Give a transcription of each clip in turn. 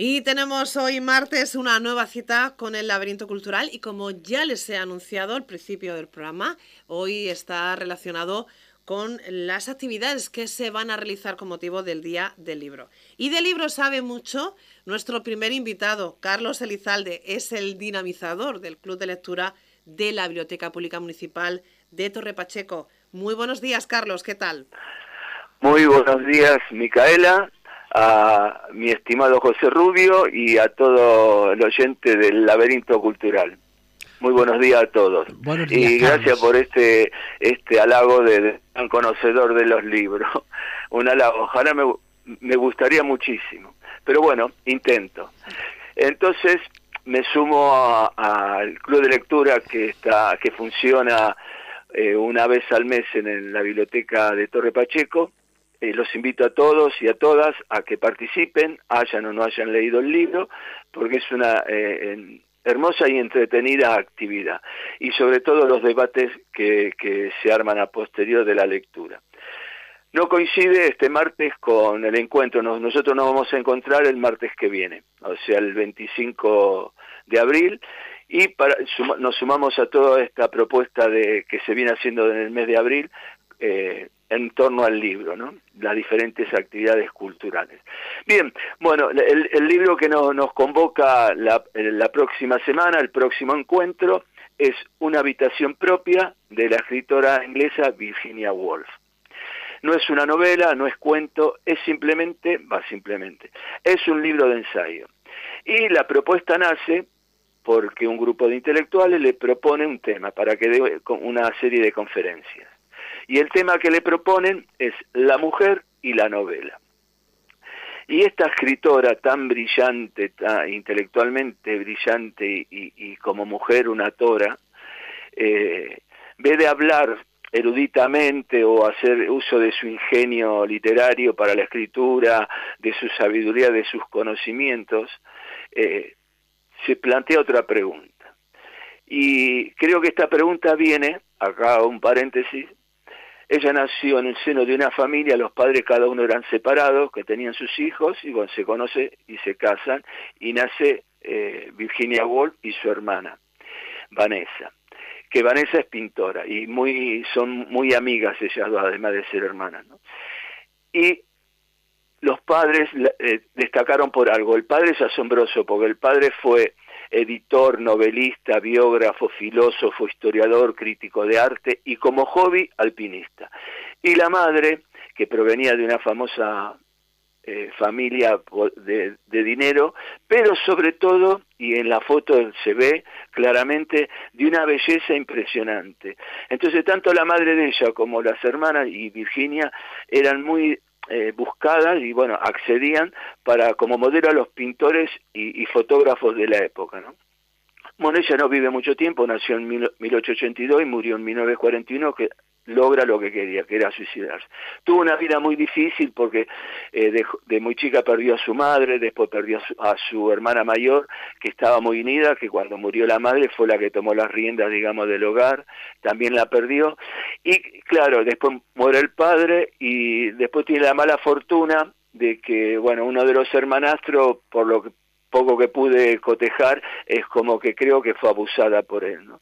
Y tenemos hoy martes una nueva cita con el laberinto cultural y como ya les he anunciado al principio del programa, hoy está relacionado con las actividades que se van a realizar con motivo del Día del Libro. Y de libro sabe mucho nuestro primer invitado, Carlos Elizalde, es el dinamizador del Club de Lectura de la Biblioteca Pública Municipal de Torre Pacheco. Muy buenos días, Carlos, ¿qué tal? Muy buenos días, Micaela a mi estimado José Rubio y a todo el oyente del laberinto cultural. Muy buenos días a todos. y gracias por este este halago de, tan conocedor de los libros. Un halago, ojalá me, me gustaría muchísimo. Pero bueno, intento. Entonces me sumo al club de lectura que está que funciona eh, una vez al mes en la biblioteca de Torre Pacheco eh, los invito a todos y a todas a que participen, hayan o no hayan leído el libro, porque es una eh, hermosa y entretenida actividad. Y sobre todo los debates que, que se arman a posterior de la lectura. No coincide este martes con el encuentro, nosotros nos vamos a encontrar el martes que viene, o sea, el 25 de abril, y para, nos sumamos a toda esta propuesta de que se viene haciendo en el mes de abril, eh, en torno al libro, ¿no? las diferentes actividades culturales. Bien, bueno, el, libro que nos convoca la, la, próxima semana, el próximo encuentro, es Una habitación propia de la escritora inglesa Virginia Woolf. No es una novela, no es cuento, es simplemente, va simplemente, es un libro de ensayo. Y la propuesta nace porque un grupo de intelectuales le propone un tema para que dé una serie de conferencias. Y el tema que le proponen es la mujer y la novela. Y esta escritora tan brillante, tan intelectualmente brillante y, como mujer una tora, eh, ve de hablar eruditamente o hacer uso de su ingenio literario para la escritura, de su sabiduría, de sus conocimientos, eh, se plantea otra pregunta. Y creo que esta pregunta viene, acá un paréntesis, ella nació en el seno de una familia, los padres cada uno eran separados, que tenían sus hijos, y bueno, se conoce y se casan, y nace eh, Virginia Woolf y su hermana, Vanessa. Que Vanessa es pintora, y muy, son muy amigas ellas dos, además de ser hermanas. Y los padres eh, destacaron por algo. El padre es asombroso, porque el padre fue editor, novelista, biógrafo, filósofo, historiador, crítico de arte y como hobby alpinista. Y la madre, que provenía de una famosa eh, familia de, dinero, pero sobre todo, y en la foto se ve claramente, de una belleza impresionante. Entonces, tanto la madre de ella como las hermanas y Virginia eran muy eh, buscadas y bueno, accedían para como modelo a los pintores y, fotógrafos de la época, ¿no? Bueno, ella no vive mucho tiempo, nació en 1882 y murió en 1941, que logra lo que quería, que era suicidarse. Tuvo una vida muy difícil porque eh, de, muy chica perdió a su madre, después perdió a su, hermana mayor, que estaba muy unida, que cuando murió la madre fue la que tomó las riendas, digamos, del hogar, también la perdió. Y claro, después muere el padre y después tiene la mala fortuna de que, bueno, uno de los hermanastros, por lo que poco que pude cotejar, es como que creo que fue abusada por él, ¿no?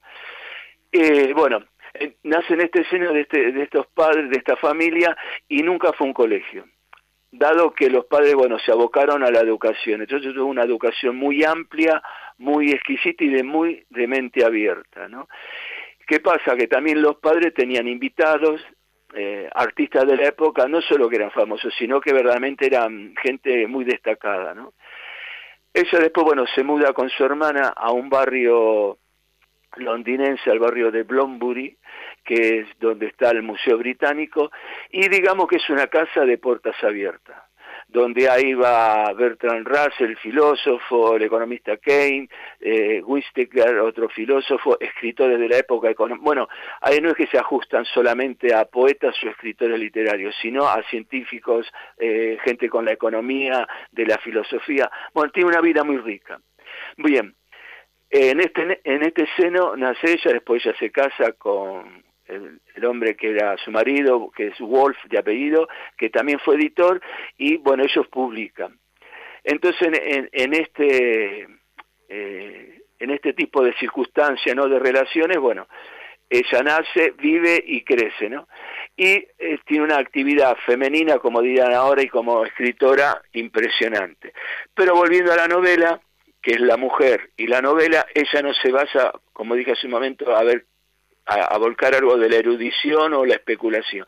Eh, bueno, eh, nace en este seno de, este, de estos padres, de esta familia, y nunca fue un colegio. Dado que los padres, bueno, se abocaron a la educación. Entonces tuvo una educación muy amplia, muy exquisita y de muy de mente abierta, ¿no? ¿Qué pasa? Que también los padres tenían invitados, eh, artistas de la época, no solo que eran famosos, sino que verdaderamente eran gente muy destacada, ¿no? Ella después, bueno, se muda con su hermana a un barrio londinense, al barrio de Blombury, que es donde está el Museo Británico, y digamos que es una casa de puertas abiertas, donde ahí va Bertrand Russell, el filósofo, el economista Keynes, eh, otro filósofo, escritores de la época Bueno, ahí no es que se ajustan solamente a poetas o escritores literarios, sino a científicos, eh, gente con la economía, de la filosofía. Bueno, tiene una vida muy rica. Bien, en este, en este seno nace ella, después ella se casa con el, hombre que era su marido, que es Wolf de apellido, que también fue editor, y bueno, ellos publican. Entonces, en, este... Eh, en este tipo de circunstancias, ¿no? De relaciones, bueno, ella nace, vive y crece, ¿no? Y eh, tiene una actividad femenina, como dirán ahora, y como escritora impresionante. Pero volviendo a la novela, que es la mujer y la novela, ella no se basa, como dije hace un momento, a ver, a, volcar algo de la erudición o la especulación,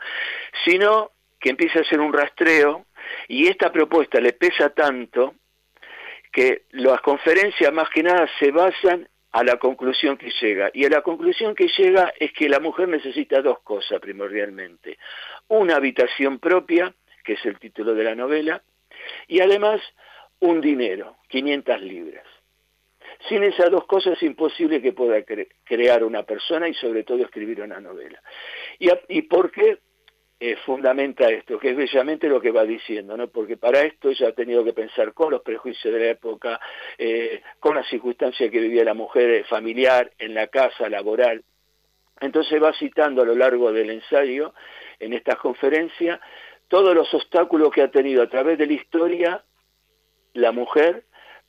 sino que empieza a hacer un rastreo y esta propuesta le pesa tanto que las conferencias más que nada se basan a la conclusión que llega. Y a la conclusión que llega es que la mujer necesita dos cosas primordialmente. Una habitación propia, que es el título de la novela, y además un dinero, 500 libras. Sin esas dos cosas es imposible que pueda crear una persona y sobre todo escribir una novela. ¿Y, y por qué? eh, fundamenta esto, que es bellamente lo que va diciendo, ¿no? porque para esto ella ha tenido que pensar con los prejuicios de la época, eh, con la circunstancia que vivía la mujer eh, familiar, en la casa, laboral. Entonces va citando a lo largo del ensayo, en estas conferencias, todos los obstáculos que ha tenido a través de la historia la mujer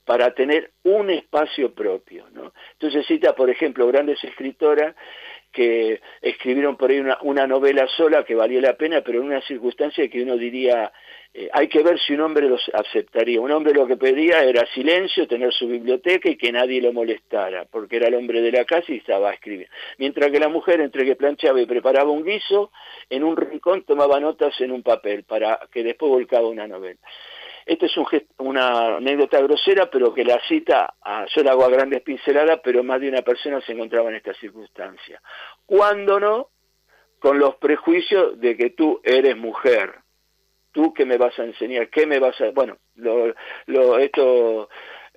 para tener un espacio propio. ¿no? Entonces cita, por ejemplo, grandes escritoras que escribieron por ahí una, novela sola que valía la pena, pero en una circunstancia que uno diría, eh, hay que ver si un hombre los aceptaría. Un hombre lo que pedía era silencio, tener su biblioteca y que nadie lo molestara, porque era el hombre de la casa y estaba a escribir. Mientras que la mujer, entre que planchaba y preparaba un guiso, en un rincón tomaba notas en un papel para que después volcaba una novela. Esta es una anécdota grosera, pero que la cita, a, yo la hago a grandes pinceladas, pero más de una persona se encontraba en esta circunstancia. ¿Cuándo no? Con los prejuicios de que tú eres mujer. ¿Tú qué me vas a enseñar? ¿Qué me vas a...? Bueno, lo, lo, estos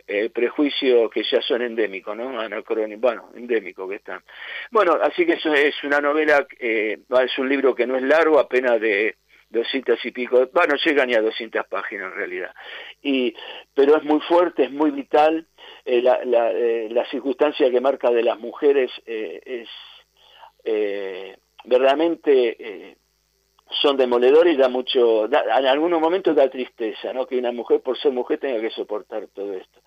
eh, prejuicios que ya son endémicos, ¿no? Anacrónicos, bueno, endémicos que están. Bueno, así que eso es una novela, eh, es un libro que no es largo, apenas de 200 y pico, bueno, llegan ya a 200 páginas en realidad. Y, pero es muy fuerte, es muy vital. Eh, la, la, eh, la, circunstancia que marca de las mujeres eh, es eh, verdaderamente eh, son demoledores y da mucho, en algunos momentos da tristeza, ¿no? Que una mujer por ser mujer tenga que soportar todo esto.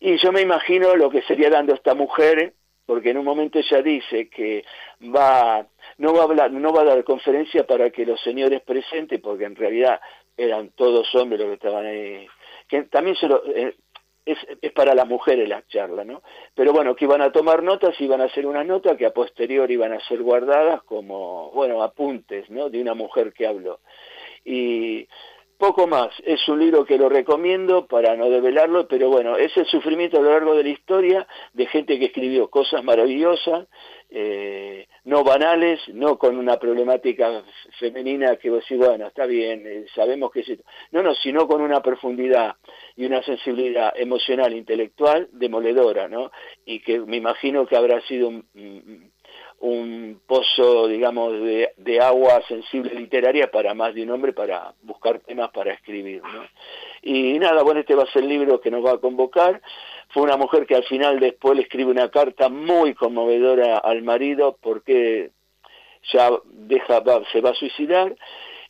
Y yo me imagino lo que sería dando esta mujer, porque en un momento ella dice que va no va a hablar, no va a dar conferencia para que los señores presentes, porque en realidad eran todos hombres los que estaban ahí, que también se lo, eh, es, para las mujeres la charla, ¿no? Pero bueno, que iban a tomar notas, iban a hacer una nota que a posterior iban a ser guardadas como, bueno, apuntes, ¿no? De una mujer que habló. Y poco más, es un libro que lo recomiendo para no develarlo, pero bueno, es el sufrimiento a lo largo de la historia de gente que escribió cosas maravillosas, eh, no banales, no con una problemática femenina que vos decís, bueno, está bien, eh, sabemos que es... No, no, sino con una profundidad y una sensibilidad emocional, intelectual, demoledora, ¿no? Y que me imagino que habrá sido un pozo, digamos, de, agua sensible literaria para más de un hombre para buscar temas para escribir. Y nada, bueno, este va a ser el libro que nos va a convocar. Fue una mujer que al final después le escribe una carta muy conmovedora al marido porque ya deja, se va a suicidar.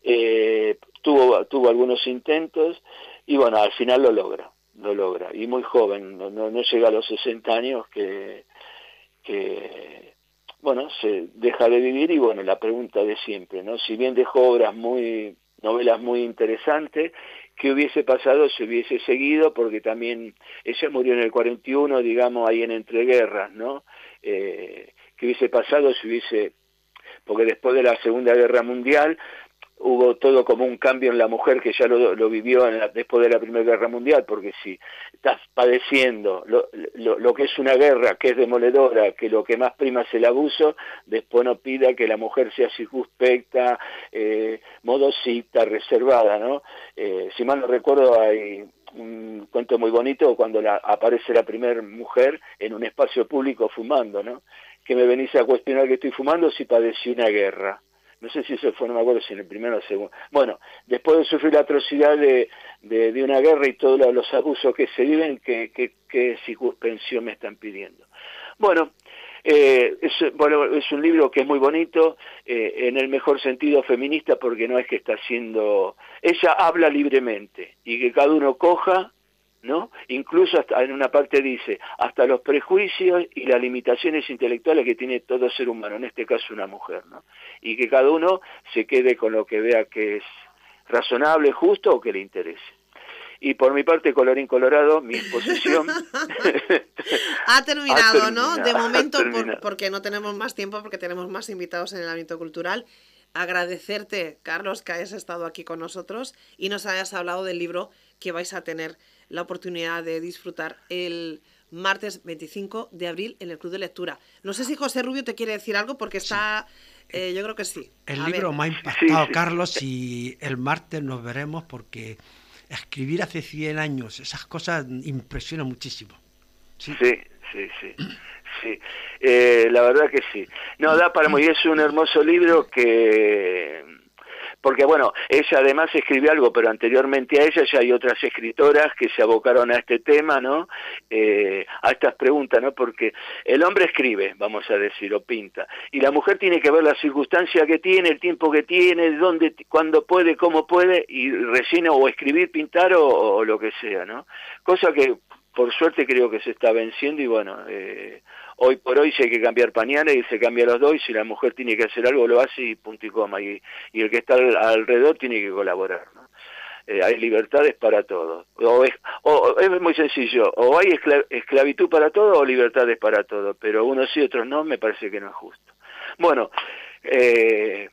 Eh, tuvo, tuvo algunos intentos y bueno, al final lo logra, lo logra. Y muy joven, no, no, no llega a los 60 años que, que bueno, se deja de vivir y bueno, la pregunta de siempre, ¿no? Si bien dejó obras muy, novelas muy interesantes, ¿qué hubiese pasado si hubiese seguido? Porque también ella murió en el 41, digamos, ahí en entreguerras, ¿no? Eh, ¿Qué hubiese pasado si hubiese, porque después de la Segunda Guerra Mundial, hubo todo como un cambio en la mujer que ya lo, lo vivió en después de la Primera Guerra Mundial, porque si estás padeciendo lo, lo, que es una guerra, que es demoledora, que lo que más prima es el abuso, después no pida que la mujer sea circunspecta, eh, modosita, reservada, ¿no? Eh, si mal no recuerdo hay un cuento muy bonito cuando la, aparece la primera mujer en un espacio público fumando, ¿no? Que me venís a cuestionar que estoy fumando si padecí una guerra no sé si eso fue, no me acuerdo si en el primero o el segundo. Bueno, después de sufrir la atrocidad de, de, una guerra y todos los abusos que se viven, ¿qué, qué, qué me están pidiendo? Bueno, eh, es, bueno, es un libro que es muy bonito, eh, en el mejor sentido feminista, porque no es que está haciendo... Ella habla libremente y que cada uno coja ¿no? Incluso hasta, en una parte dice, hasta los prejuicios y las limitaciones intelectuales que tiene todo ser humano, en este caso una mujer, ¿no? Y que cada uno se quede con lo que vea que es razonable, justo o que le interese. Y por mi parte, colorín colorado, mi exposición ha, terminado, ¿no? De momento, porque no tenemos más tiempo, porque tenemos más invitados en el ámbito cultural. Agradecerte, Carlos, que hayas estado aquí con nosotros y nos hayas hablado del libro que vais a tener la oportunidad de disfrutar el martes 25 de abril en el Club de Lectura. No sé si José Rubio te quiere decir algo porque está... Eh, yo creo que sí. El libro me ha impactado, Carlos, y el martes nos veremos porque escribir hace 100 años, esas cosas impresionan muchísimo. Sí, sí, sí. sí. Eh, la verdad que sí. No, da para muy. Es un hermoso libro que porque bueno, ella además escribió algo, pero anteriormente a ella ya hay otras escritoras que se abocaron a este tema, ¿no? Eh, a estas preguntas, ¿no? Porque el hombre escribe, vamos a decir, o pinta, y la mujer tiene que ver la circunstancia que tiene, el tiempo que tiene, dónde, cuándo puede, cómo puede, y recién o escribir, pintar o, lo que sea, ¿no? Cosa que por suerte creo que se está venciendo y bueno, eh, hoy por hoy si hay que cambiar pañales y se cambia los dos y si la mujer tiene que hacer algo lo hace y punto y coma y, el que está alrededor tiene que colaborar ¿no? Eh, hay libertades para todos o es, o es muy sencillo o hay esclavitud para todo o libertades para todo pero unos sí otros no me parece que no es justo bueno eh,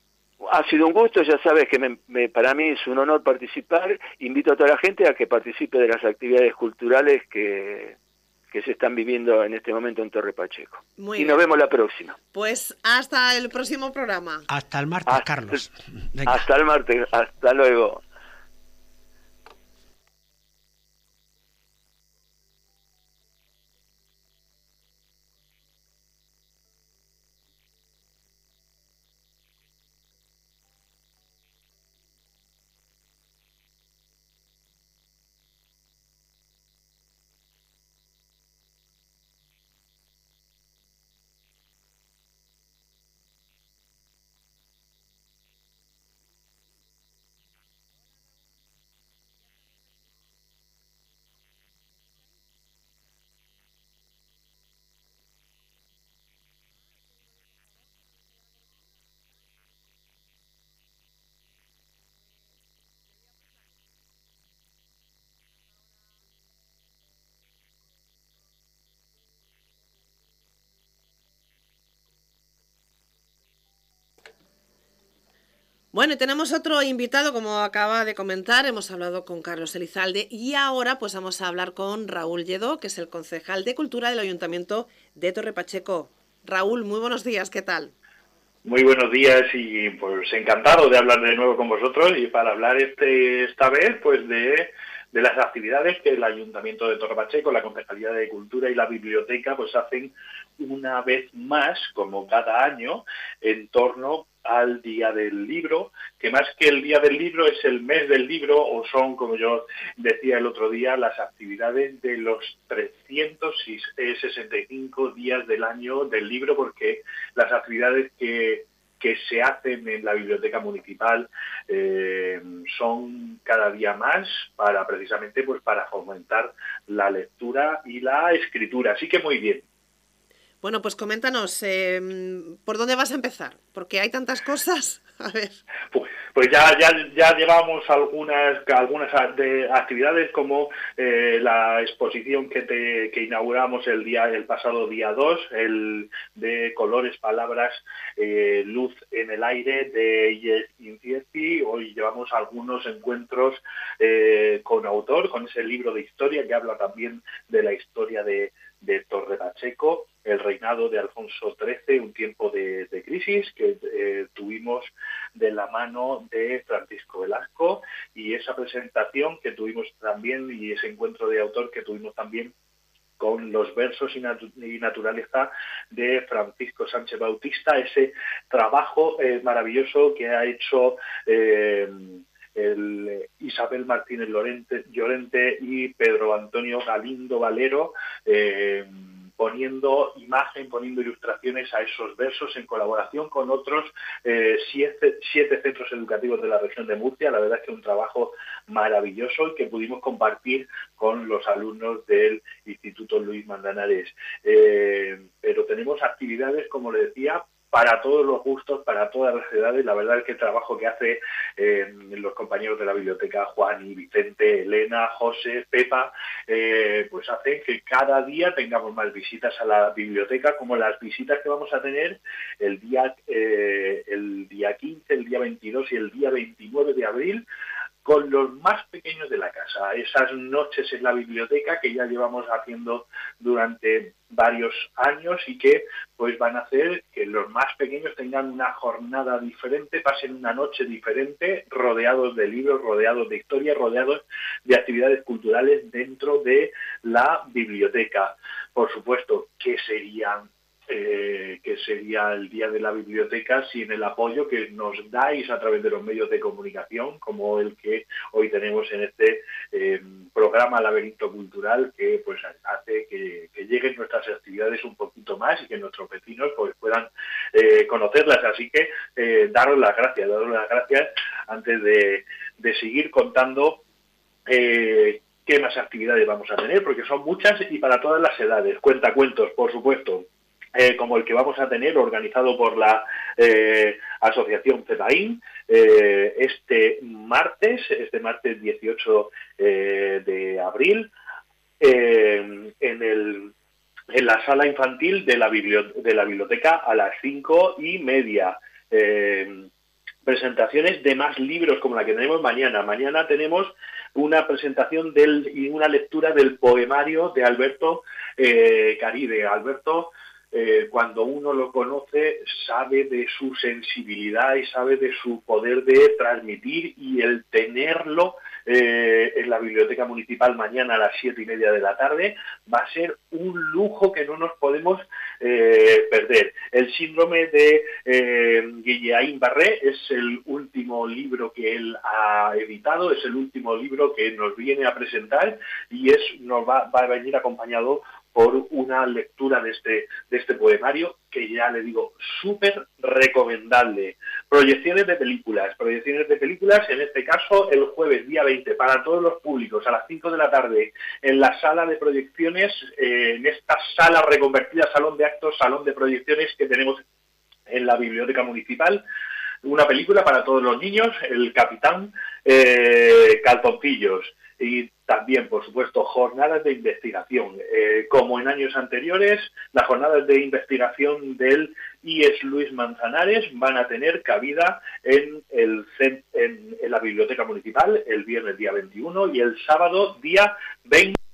ha sido un gusto, ya sabes que me, para mí es un honor participar. Invito a toda la gente a que participe de las actividades culturales que, que se están viviendo en este momento en Torre Pacheco. y nos vemos la próxima. Pues hasta el próximo programa. Hasta el martes, Carlos. Hasta el martes, hasta luego. Bueno, tenemos otro invitado, como acaba de comentar, hemos hablado con Carlos Elizalde y ahora pues vamos a hablar con Raúl Lledó, que es el concejal de Cultura del Ayuntamiento de Torre Pacheco. Raúl, muy buenos días, ¿qué tal? Muy buenos días y pues encantado de hablar de nuevo con vosotros y para hablar este esta vez pues de, de las actividades que el Ayuntamiento de Torre Pacheco, la Concejalía de Cultura y la Biblioteca pues hacen una vez más, como cada año, en torno al Día del Libro, que más que el Día del Libro es el mes del libro o son, como yo decía el otro día, las actividades de los 365 días del año del libro, porque las actividades que, que se hacen en la biblioteca municipal eh, son cada día más para precisamente pues para fomentar la lectura y la escritura. Así que muy bien. Bueno, pues coméntanos, em, ¿por dónde vas a empezar? Porque hay tantas cosas. A ver. Pues, pues ya, ya, ya llevamos algunas, algunas actividades como eh, la exposición que, te, que inauguramos el, día, el pasado día 2, el de colores, palabras, eh, luz en el aire de Ies Inciesti. Hoy llevamos algunos encuentros eh, con autor, con ese libro de historia que habla también de la historia de, de Torre Pacheco el reinado de Alfonso XIII, un tiempo de, crisis que eh, tuvimos de la mano de Francisco Velasco y esa presentación que tuvimos también y ese encuentro de autor que tuvimos también con los versos y, naturaleza de Francisco Sánchez Bautista, ese trabajo eh, maravilloso que ha hecho eh, el Isabel Martínez Llorente, Llorente, y Pedro Antonio Galindo Valero poniendo imagen, poniendo ilustraciones a esos versos en colaboración con otros eh, siete, centros educativos de la región de Murcia. La verdad es que un trabajo maravilloso y que pudimos compartir con los alumnos del Instituto Luis Mandanares. Eh, pero tenemos actividades, como le decía, para todos los gustos, para todas las edades. La verdad es que el trabajo que hace eh, los compañeros de la biblioteca, Juan y Vicente, Elena, José, Pepa, eh, pues hace que cada día tengamos más visitas a la biblioteca, como las visitas que vamos a tener el día, eh, el día 15, el día 22 y el día 29 de abril con los más pequeños de la casa. Esas noches en la biblioteca que ya llevamos haciendo durante varios años y que pues van a hacer que los más pequeños tengan una jornada diferente, pasen una noche diferente, rodeados de libros, rodeados de historia, rodeados de actividades culturales dentro de la biblioteca. Por supuesto, ¿qué serían eh, que sería el Día de la Biblioteca, sin el apoyo que nos dais a través de los medios de comunicación, como el que hoy tenemos en este eh, programa Laberinto Cultural, que pues hace que, lleguen nuestras actividades un poquito más y que nuestros vecinos pues puedan eh, conocerlas. Así que daros las gracias, daros las gracias antes de, de seguir contando qué más actividades vamos a tener, porque son muchas y para todas las edades. Cuentacuentos, por supuesto. Eh, como el que vamos a tener organizado por la eh, Asociación CEPAIN eh, este martes, este martes 18 de abril, en, el, en la sala infantil de la, de la biblioteca a las cinco y media. presentaciones de más libros como la que tenemos mañana. Mañana tenemos una presentación del, y una lectura del poemario de Alberto Caride. Alberto eh, cuando uno lo conoce, sabe de su sensibilidad y sabe de su poder de transmitir y el tenerlo eh, en la biblioteca municipal mañana a las siete y media de la tarde va a ser un lujo que no nos podemos eh, perder. El síndrome de eh, Barré es el último libro que él ha editado, es el último libro que nos viene a presentar y es nos va a venir acompañado por una lectura de este, de este poemario que ya le digo, súper recomendable. Proyecciones de películas, proyecciones de películas, en este caso el jueves día 20, para todos los públicos, a las 5 de la tarde, en la sala de proyecciones, eh, en esta sala reconvertida, salón de actos, salón de proyecciones que tenemos en la biblioteca municipal. Una película para todos los niños, El Capitán eh, Calzoncillos y también, por supuesto, jornadas de investigación. Eh, como en años anteriores, las jornadas de investigación del IES Luis Manzanares van a tener cabida en, el, en, en la Biblioteca Municipal el viernes día 21 y el sábado día 20.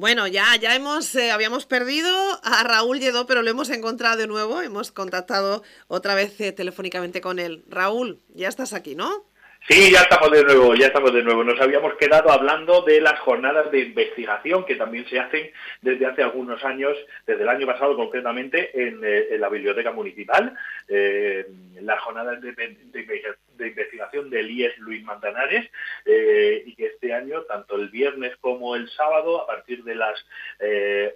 Bueno, ya, ya hemos, eh, habíamos perdido a Raúl Lledó, pero lo hemos encontrado de nuevo. Hemos contactado otra vez eh, telefónicamente con él. Raúl, ya estás aquí, ¿no? Sí, ya estamos de nuevo, ya estamos de nuevo. Nos habíamos quedado hablando de las jornadas de investigación que también se hacen desde hace algunos años, desde el año pasado concretamente, en, eh, la biblioteca municipal. Eh, las jornadas de, investigación del IES Luis Mantanares eh, y que este año, tanto el viernes como el sábado, a partir de las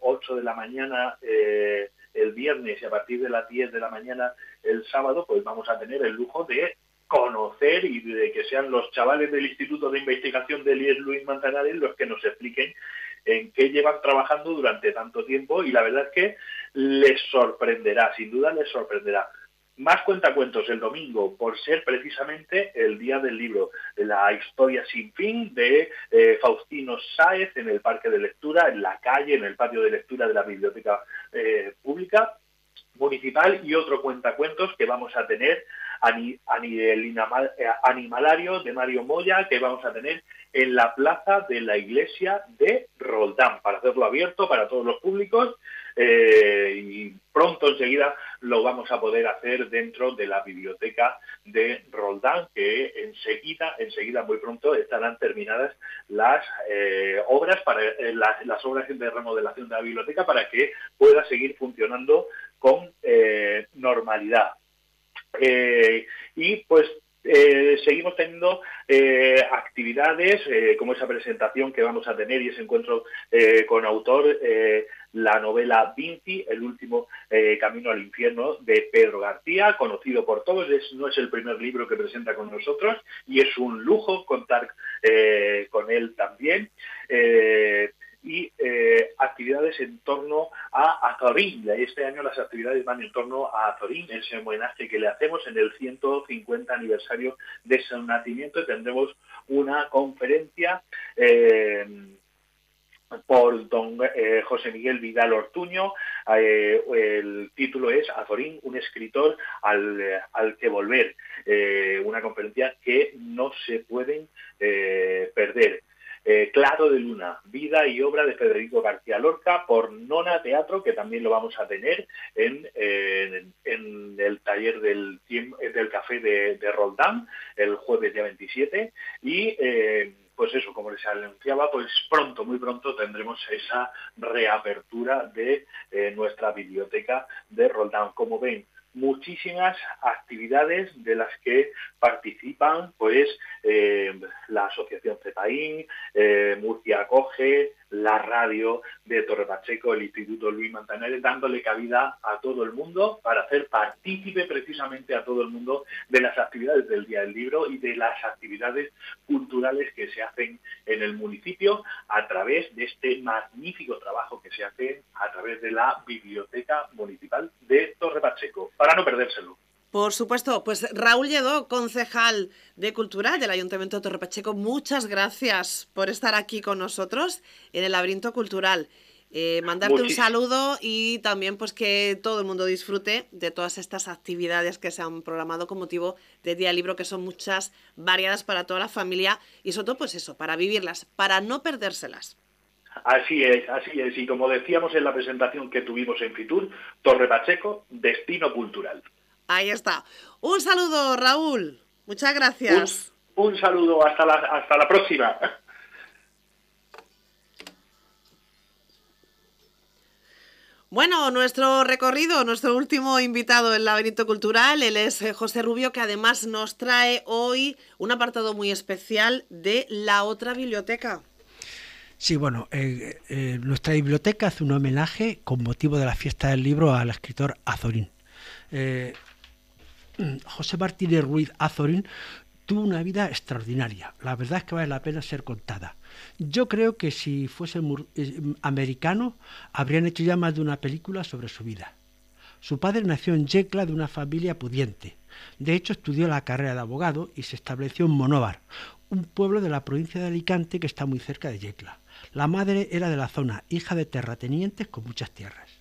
8 de la mañana el viernes y a partir de las 10 de la mañana el sábado, pues vamos a tener el lujo de conocer y de que sean los chavales del Instituto de Investigación del IES Luis Manzanares los que nos expliquen en qué llevan trabajando durante tanto tiempo y la verdad es que les sorprenderá, sin duda les sorprenderá. Más cuentacuentos el domingo, por ser precisamente el día del libro, la historia sin fin de eh, Faustino Sáez en el Parque de Lectura, en la calle, en el patio de lectura de la Biblioteca eh, Pública Municipal y otro cuentacuentos que vamos a tener a, nivel eh, animalario de Mario Moya que vamos a tener en la plaza de la iglesia de Roldán, para hacerlo abierto para todos los públicos eh, y pronto enseguida lo vamos a poder hacer dentro de la biblioteca de Roldán, que enseguida, enseguida muy pronto estarán terminadas las eh, obras para las, las, obras de remodelación de la biblioteca para que pueda seguir funcionando con normalidad. Eh, y pues eh, seguimos teniendo eh, actividades como esa presentación que vamos a tener y ese encuentro con autor, la novela Vinci, el último camino al infierno de Pedro García, conocido por todos, no es el primer libro que presenta con nosotros y es un lujo contar con él también y eh, actividades en torno a Azorín. Este año las actividades van en torno a Azorín, ese homenaje que le hacemos en el 150 aniversario de su nacimiento. Tendremos una conferencia eh, por don eh, José Miguel Vidal Ortuño. el título es Azorín, un escritor al, al que volver. una conferencia que no se pueden perder. Eh, claro de Luna, vida y obra de Federico García Lorca por Nona Teatro, que también lo vamos a tener en, en, el taller del, del café de, Roldán el jueves día 27. Y eh, pues eso, como les anunciaba, pues pronto, muy pronto tendremos esa reapertura de eh, nuestra biblioteca de Roldán. Como ven, muchísimas actividades de las que participan pues eh, la Asociación CEPAIN, eh, Murcia Acoge, la radio de Torre Pacheco, el Instituto Luis Manzanares, dándole cabida a todo el mundo para hacer partícipe precisamente a todo el mundo de las actividades del Día del Libro y de las actividades culturales que se hacen en el municipio a través de este magnífico trabajo que se hace a través de la Biblioteca Municipal de Torre Pacheco, para no perdérselo. Por supuesto, pues Raúl Lledó, concejal de Cultura del Ayuntamiento de Torrepacheco, muchas gracias por estar aquí con nosotros en el laberinto cultural. Eh, mandarte un saludo y también pues que todo el mundo disfrute de todas estas actividades que se han programado con motivo de Día Libro, que son muchas, variadas para toda la familia y sobre todo pues eso, para vivirlas, para no perdérselas. Así es, así es. Y como decíamos en la presentación que tuvimos en Fitur, Torre Pacheco, destino cultural. Ahí está. Un saludo, Raúl. Muchas gracias. Un, saludo, hasta la, hasta la próxima. Bueno, nuestro recorrido, nuestro último invitado en Laberinto Cultural, él es eh, José Rubio, que además nos trae hoy un apartado muy especial de la otra biblioteca. Sí, bueno, eh, eh, nuestra biblioteca hace un homenaje con motivo de la fiesta del libro al escritor Azorín. José Martínez Ruiz Azorín tuvo una vida extraordinaria. La verdad es que vale la pena ser contada. Yo creo que si fuese eh, americano, habrían hecho ya más de una película sobre su vida. Su padre nació en Yecla de una familia pudiente. De hecho, estudió la carrera de abogado y se estableció en Monóvar, un pueblo de la provincia de Alicante que está muy cerca de Yecla. La madre era de la zona, hija de terratenientes con muchas tierras.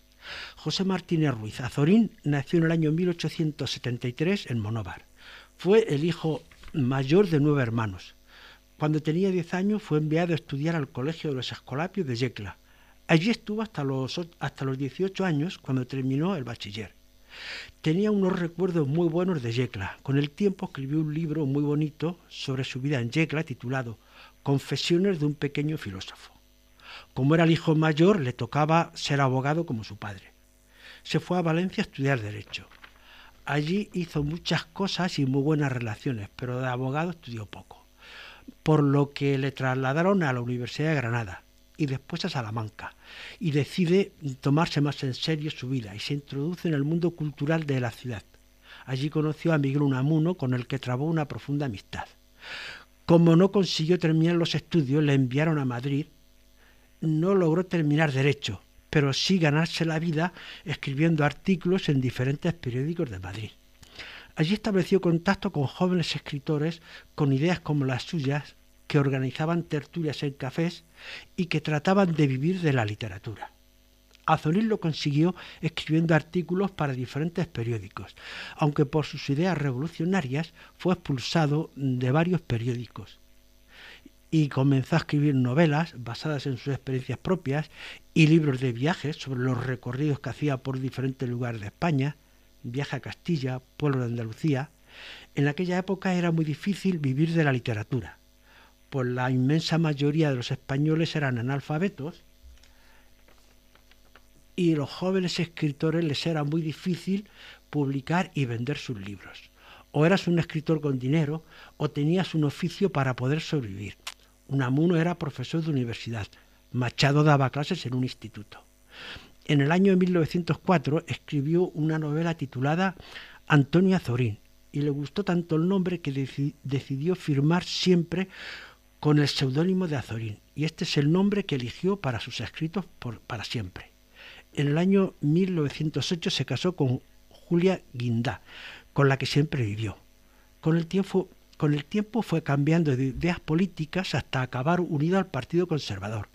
José Martínez Ruiz Azorín nació en el año 1873 en Monóvar. Fue el hijo mayor de nueve hermanos. Cuando tenía diez años fue enviado a estudiar al Colegio de los Escolapios de Yecla. Allí estuvo hasta los, hasta los 18 años cuando terminó el bachiller. Tenía unos recuerdos muy buenos de Yecla. Con el tiempo escribió un libro muy bonito sobre su vida en Yecla titulado Confesiones de un pequeño filósofo. Como era el hijo mayor, le tocaba ser abogado como su padre. Se fue a Valencia a estudiar Derecho. Allí hizo muchas cosas y muy buenas relaciones, pero de abogado estudió poco, por lo que le trasladaron a la Universidad de Granada y después a Salamanca, y decide tomarse más en serio su vida y se introduce en el mundo cultural de la ciudad. Allí conoció a Miguel Unamuno, con el que trabó una profunda amistad. Como no consiguió terminar los estudios, le enviaron a Madrid. No logró terminar derecho, pero sí ganarse la vida escribiendo artículos en diferentes periódicos de Madrid. Allí estableció contacto con jóvenes escritores con ideas como las suyas, que organizaban tertulias en cafés y que trataban de vivir de la literatura. Azorín lo consiguió escribiendo artículos para diferentes periódicos, aunque por sus ideas revolucionarias fue expulsado de varios periódicos y comenzó a escribir novelas basadas en sus experiencias propias y libros de viajes sobre los recorridos que hacía por diferentes lugares de España, viaje a Castilla, pueblo de Andalucía. En aquella época era muy difícil vivir de la literatura, pues la inmensa mayoría de los españoles eran analfabetos y los jóvenes escritores les era muy difícil publicar y vender sus libros. O eras un escritor con dinero o tenías un oficio para poder sobrevivir. Unamuno era profesor de universidad. Machado daba clases en un instituto. En el año 1904 escribió una novela titulada Antonio Azorín y le gustó tanto el nombre que decidió firmar siempre con el seudónimo de Azorín y este es el nombre que eligió para sus escritos para siempre. En el año 1908 se casó con Julia Guindá, con la que siempre vivió. Con el tiempo con el tiempo fue cambiando de ideas políticas hasta acabar unido al Partido Conservador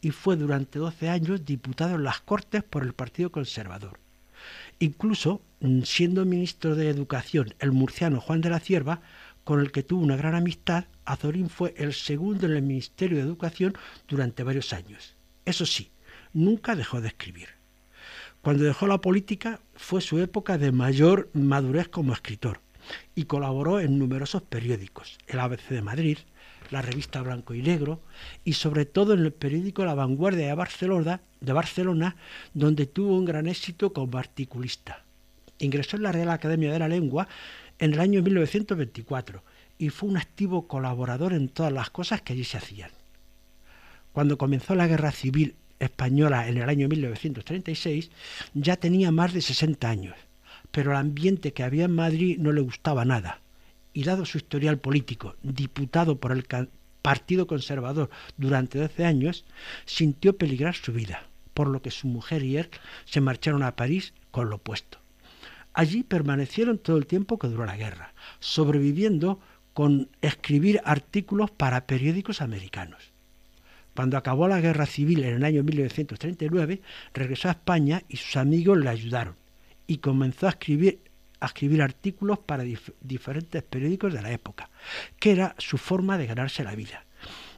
y fue durante 12 años diputado en las Cortes por el Partido Conservador. Incluso, mm, siendo ministro de Educación el murciano Juan de la Cierva, con el que tuvo una gran amistad, Azorín fue el segundo en el Ministerio de Educación durante varios años. Eso sí, nunca dejó de escribir. Cuando dejó la política fue su época de mayor madurez como escritor y colaboró en numerosos periódicos, el ABC de Madrid, la revista Blanco y Negro y sobre todo en el periódico La Vanguardia de Barcelona, de Barcelona donde tuvo un gran éxito como articulista. Ingresó en la Real Academia de la Lengua en el año 1924 y fue un activo colaborador en todas las cosas que allí se hacían. Cuando comenzó la Guerra Civil Española en el año 1936, ya tenía más de 60 años pero el ambiente que había en Madrid no le gustaba nada. Y dado su historial político, diputado por el Partido Conservador durante 12 años, sintió peligrar su vida, por lo que su mujer y él se marcharon a París con lo opuesto. Allí permanecieron todo el tiempo que duró la guerra, sobreviviendo con escribir artículos para periódicos americanos. Cuando acabó la guerra civil en el año 1939, regresó a España y sus amigos le ayudaron y comenzó a escribir, a escribir artículos para diferentes periódicos de la época, que era su forma de ganarse la vida.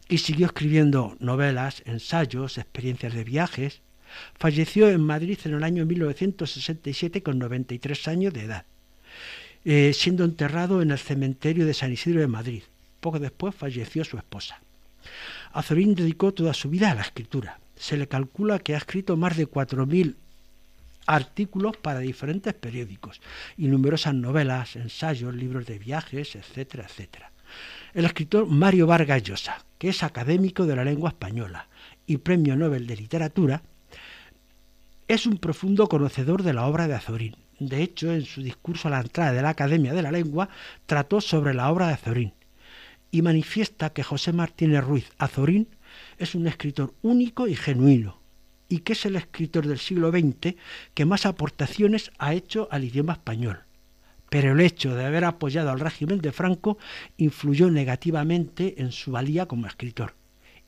Y siguió escribiendo novelas, ensayos, experiencias de viajes. Falleció en Madrid en el año 1967 con 93 años de edad, eh, siendo enterrado en el cementerio de San Isidro de Madrid. Poco después falleció su esposa. Azorín dedicó toda su vida a la escritura. Se le calcula que ha escrito más de 4.000 artículos para diferentes periódicos y numerosas novelas, ensayos, libros de viajes, etcétera, etcétera. El escritor Mario Vargas Llosa, que es académico de la lengua española y premio Nobel de Literatura, es un profundo conocedor de la obra de Azorín. De hecho, en su discurso a la entrada de la Academia de la Lengua, trató sobre la obra de Azorín y manifiesta que José Martínez Ruiz Azorín es un escritor único y genuino, y que es el escritor del siglo XX que más aportaciones ha hecho al idioma español. Pero el hecho de haber apoyado al régimen de Franco influyó negativamente en su valía como escritor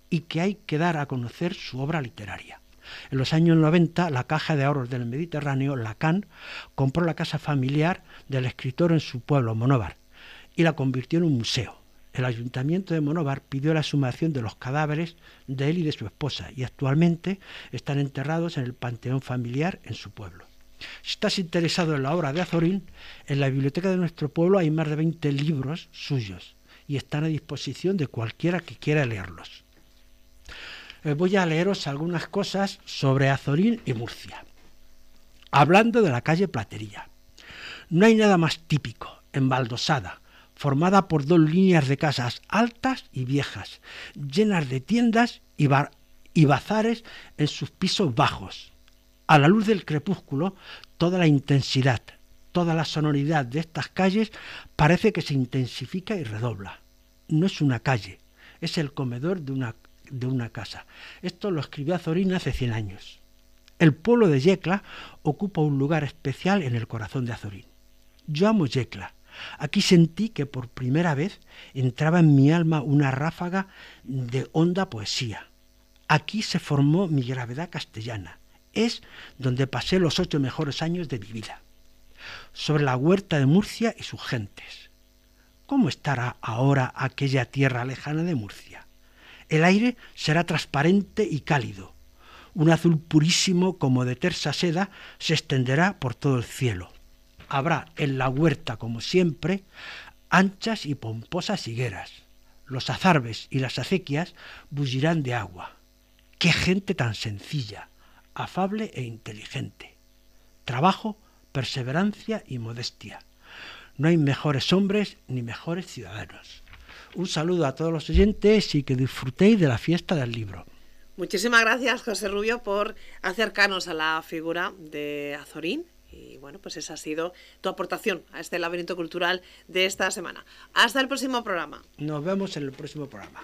y que hay que dar a conocer su obra literaria. En los años 90, la Caja de Ahorros del Mediterráneo, Lacan, compró la casa familiar del escritor en su pueblo, Monóvar, y la convirtió en un museo el ayuntamiento de Monóvar pidió la sumación de los cadáveres de él y de su esposa y actualmente están enterrados en el panteón familiar en su pueblo. Si estás interesado en la obra de Azorín, en la biblioteca de nuestro pueblo hay más de 20 libros suyos y están a disposición de cualquiera que quiera leerlos. Eh, voy a leeros algunas cosas sobre Azorín y Murcia. Hablando de la calle Platería. No hay nada más típico, embaldosada, formada por dos líneas de casas altas y viejas, llenas de tiendas y, bazares en sus pisos bajos. A la luz del crepúsculo, toda la intensidad, toda la sonoridad de estas calles parece que se intensifica y redobla. No es una calle, es el comedor de una, de una casa. Esto lo escribió Azorín hace 100 años. El pueblo de Yecla ocupa un lugar especial en el corazón de Azorín. Yo amo Yecla. Aquí sentí que por primera vez entraba en mi alma una ráfaga de honda poesía. Aquí se formó mi gravedad castellana. Es donde pasé los ocho mejores años de mi vida. Sobre la huerta de Murcia y sus gentes. ¿Cómo estará ahora aquella tierra lejana de Murcia? El aire será transparente y cálido. Un azul purísimo como de tersa seda se extenderá por todo el cielo habrá en la huerta, como siempre, anchas y pomposas higueras. Los azarbes y las acequias bullirán de agua. ¡Qué gente tan sencilla, afable e inteligente! Trabajo, perseverancia y modestia. No hay mejores hombres ni mejores ciudadanos. Un saludo a todos los oyentes y que disfrutéis de la fiesta del libro. Muchísimas gracias, José Rubio, por acercarnos a la figura de Azorín y bueno, pues esa ha sido tu aportación a este laberinto cultural de esta semana. Hasta el próximo programa. Nos vemos en el próximo programa.